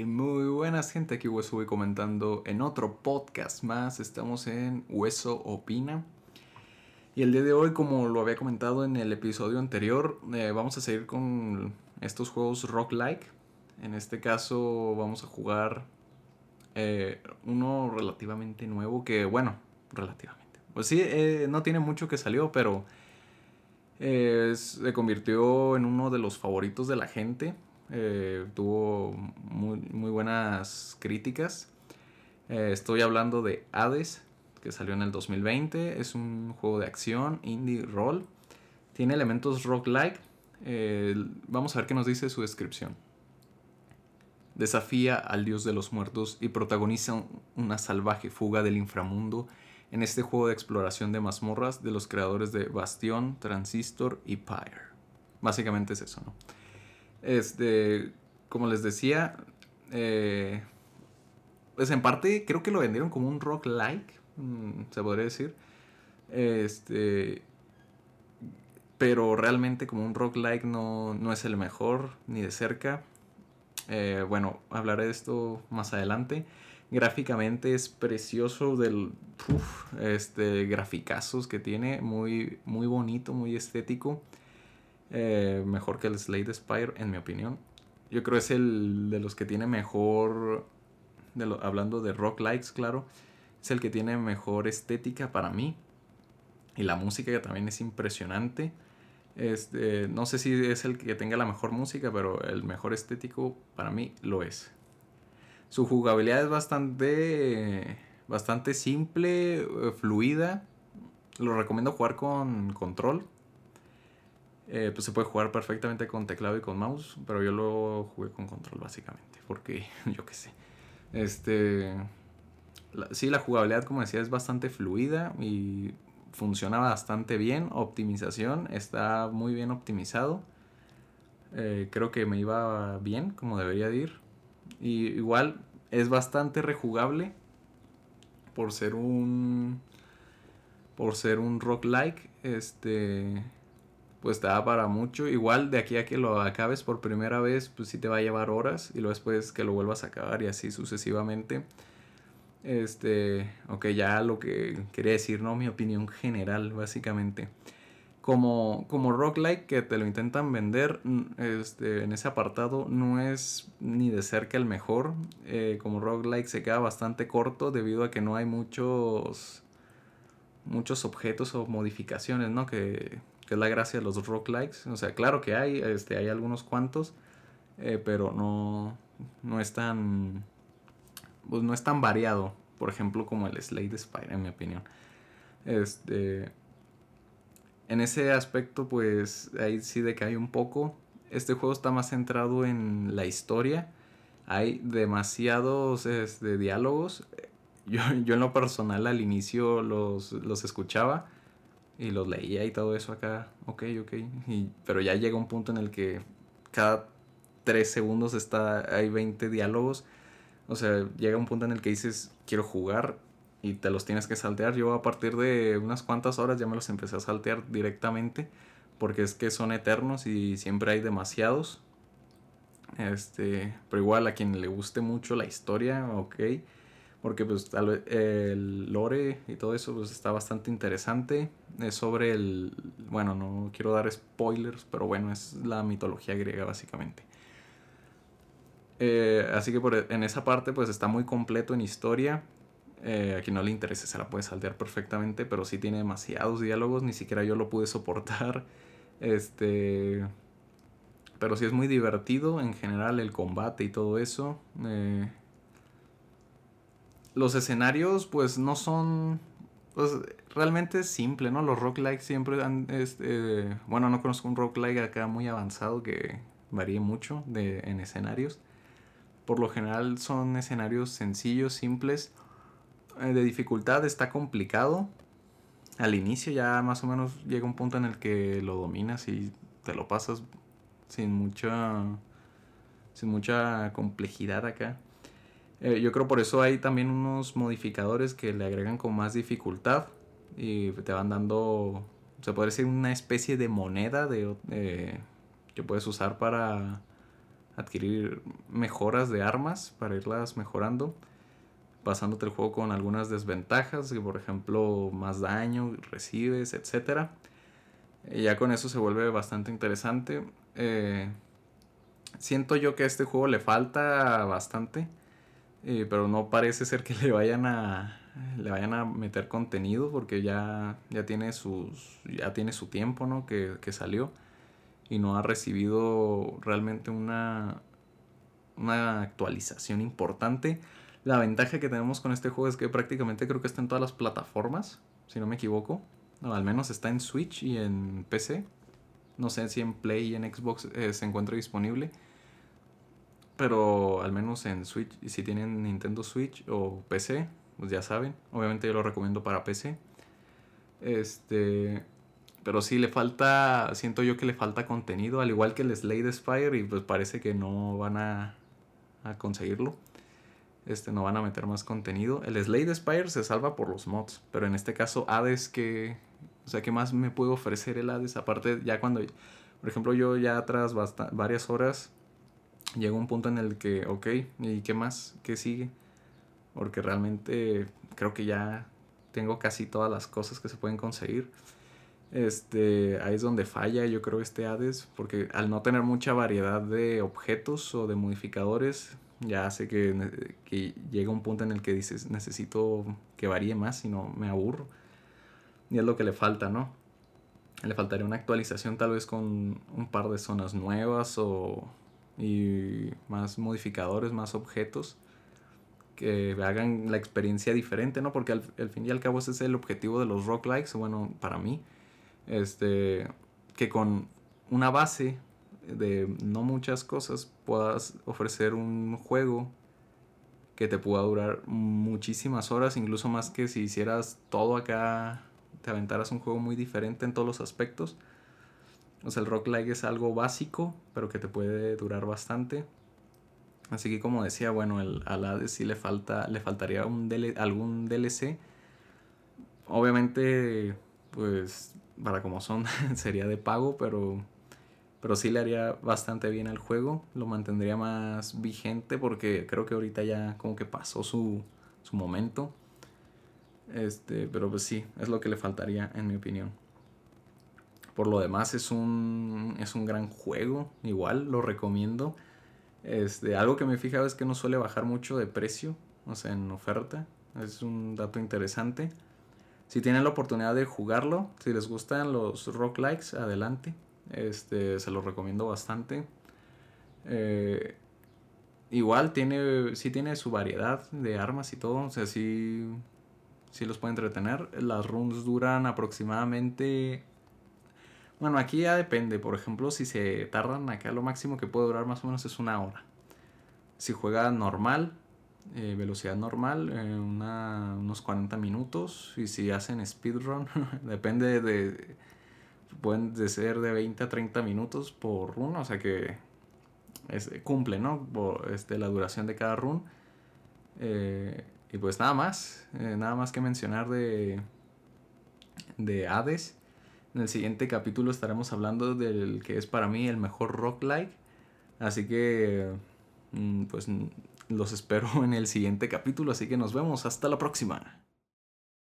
muy buenas gente, aquí Hueso voy comentando en otro podcast más, estamos en Hueso Opina. Y el día de hoy, como lo había comentado en el episodio anterior, eh, vamos a seguir con estos juegos rock-like. En este caso vamos a jugar eh, uno relativamente nuevo que, bueno, relativamente. Pues sí, eh, no tiene mucho que salió, pero se convirtió en uno de los favoritos de la gente. Eh, tuvo muy, buenas críticas. Eh, estoy hablando de Hades, que salió en el 2020. Es un juego de acción, indie roll. Tiene elementos roguelike. Eh, vamos a ver qué nos dice su descripción. Desafía al dios de los muertos y protagoniza una salvaje fuga del inframundo en este juego de exploración de mazmorras de los creadores de Bastion, Transistor y Pyre. Básicamente es eso, ¿no? Este, como les decía, eh, pues en parte creo que lo vendieron como un rock like, mm, se podría decir. Este, pero realmente como un rock like no, no es el mejor ni de cerca. Eh, bueno, hablaré de esto más adelante. Gráficamente es precioso del este graficazos que tiene, muy muy bonito, muy estético. Eh, mejor que el Slade Spire, en mi opinión. Yo creo es el de los que tiene mejor. De hablando de rock likes, claro. Es el que tiene mejor estética para mí. Y la música también es impresionante. Este, no sé si es el que tenga la mejor música, pero el mejor estético para mí lo es. Su jugabilidad es bastante, bastante simple, eh, fluida. Lo recomiendo jugar con control. Eh, pues se puede jugar perfectamente con teclado y con mouse, pero yo lo jugué con control básicamente, porque yo qué sé. Este, sí, la jugabilidad, como decía, es bastante fluida y funciona bastante bien. Optimización está muy bien optimizado. Eh, creo que me iba bien, como debería de ir. Igual es bastante rejugable por ser un por ser un rock like este pues te da para mucho. Igual de aquí a que lo acabes por primera vez, pues sí te va a llevar horas y luego después que lo vuelvas a acabar y así sucesivamente. Este, ok, ya lo que quería decir, ¿no? Mi opinión general, básicamente. Como, como roguelike que te lo intentan vender este, en ese apartado no es ni de cerca el mejor. Eh, como roguelike se queda bastante corto debido a que no hay muchos muchos objetos o modificaciones, ¿no? Que, que es la gracia de los roguelikes. O sea, claro que hay, este, hay algunos cuantos, eh, pero no, no es tan, pues no es tan variado, por ejemplo, como el Slade Spire, en mi opinión. Este, en ese aspecto, pues ahí sí decae un poco. Este juego está más centrado en la historia. Hay demasiados este, diálogos. Yo, yo en lo personal al inicio los, los escuchaba y los leía y todo eso acá, ok, ok. pero ya llega un punto en el que cada tres segundos está, hay 20 diálogos. O sea, llega un punto en el que dices, quiero jugar y te los tienes que saltear. Yo a partir de unas cuantas horas ya me los empecé a saltear directamente porque es que son eternos y siempre hay demasiados. Este, pero igual a quien le guste mucho la historia, ok porque pues el lore y todo eso pues está bastante interesante. Es sobre el, bueno, no quiero dar spoilers, pero bueno, es la mitología griega básicamente. Eh, así que en esa parte pues está muy completo en historia. Eh, a quien no le interese se la puede saltear perfectamente, pero sí tiene demasiados diálogos, ni siquiera yo lo pude soportar. Este... Pero sí es muy divertido en general el combate y todo eso. Eh, los escenarios pues no son pues realmente es simple, ¿no? Los roguelikes siempre han este, bueno, no conozco un roguelike acá muy avanzado que varíe mucho de, en escenarios. Por lo general son escenarios sencillos, simples. Eh, de dificultad está complicado. Al inicio ya más o menos llega un punto en el que lo dominas y te lo pasas sin mucha sin mucha complejidad acá. Eh, yo creo por eso hay también unos modificadores que le agregan con más dificultad y te van dando, se puede decir, una especie de moneda de, que puedes usar para adquirir mejoras de armas para irlas mejorando, pasándote el juego con algunas desventajas, que por ejemplo más daño recibes, etc. Y ya con eso se vuelve bastante interesante. Eh, siento yo que a este juego le falta bastante, eh, pero no parece ser que le vayan a le vayan a meter contenido porque ya, ya tiene sus ya tiene su tiempo ¿no? que, que salió y no ha recibido realmente una, una actualización importante. La ventaja que tenemos con este juego es que prácticamente creo que está en todas las plataformas, si no me equivoco. al menos está en Switch y en PC. No sé si en Play y en Xbox eh, se encuentra disponible. Pero al menos en Switch, si tienen Nintendo Switch o PC, pues ya saben. Obviamente yo lo recomiendo para PC. Este. Pero sí le falta, siento yo que le falta contenido, al igual que el Slade Spire, y pues parece que no van a, a conseguirlo. Este, no van a meter más contenido. El Slade Spire se salva por los mods, pero en este caso Hades que... O sea, ¿qué más me puede ofrecer el Hades? Aparte, ya cuando... Por ejemplo, yo ya tras varias horas llegó un punto en el que, ok, ¿y qué más? ¿Qué sigue? Porque realmente creo que ya tengo casi todas las cosas que se pueden conseguir. Este, ahí es donde falla yo creo este Hades, porque al no tener mucha variedad de objetos o de modificadores, ya hace que, que llega un punto en el que dices, necesito que varíe más, si no me aburro. Y es lo que le falta, ¿no? Le faltaría una actualización tal vez con un par de zonas nuevas o y más modificadores, más objetos que hagan la experiencia diferente, ¿no? Porque al, fin y al cabo ese es el objetivo de los roguelikes, bueno, para mí este, que con una base de no muchas cosas puedas ofrecer un juego que te pueda durar muchísimas horas, incluso más que si hicieras todo acá, te aventaras un juego muy diferente en todos los aspectos. O sea, el rock es algo básico, pero que te puede durar bastante. Así que como decía, bueno, el, al Hades sí le falta, le faltaría un algún DLC. Obviamente, pues para como son, sería de pago, pero, pero sí le haría bastante bien al juego. Lo mantendría más vigente porque creo que ahorita ya como que pasó su, su momento. Este, pero pues sí, es lo que le faltaría en mi opinión. Por lo demás es un, es un gran juego, igual lo recomiendo. Este, algo que me he fijado es que no suele bajar mucho de precio, o sea, en oferta. Es un dato interesante. Si tienen la oportunidad de jugarlo, si les gustan los rock likes, adelante. Este, se los recomiendo bastante. Eh, igual tiene, sí tiene su variedad de armas y todo. O sea, sí, sí los puede entretener. Las runs duran aproximadamente... Bueno, aquí ya depende. Por ejemplo, si se tardan acá, lo máximo que puede durar más o menos es una hora. Si juega normal, eh, velocidad normal, eh, unos 40 minutos. Y si hacen speedrun, depende de. Pueden de ser de 20 a 30 minutos por run, o sea que cumple, ¿no? Este, la duración de cada run. Eh, y pues nada más, nada más que mencionar de, de Hades. En el siguiente capítulo estaremos hablando del que es para mí el mejor rock like. Así que, mm, pues los espero en el siguiente capítulo, así que nos vemos. Hasta la próxima.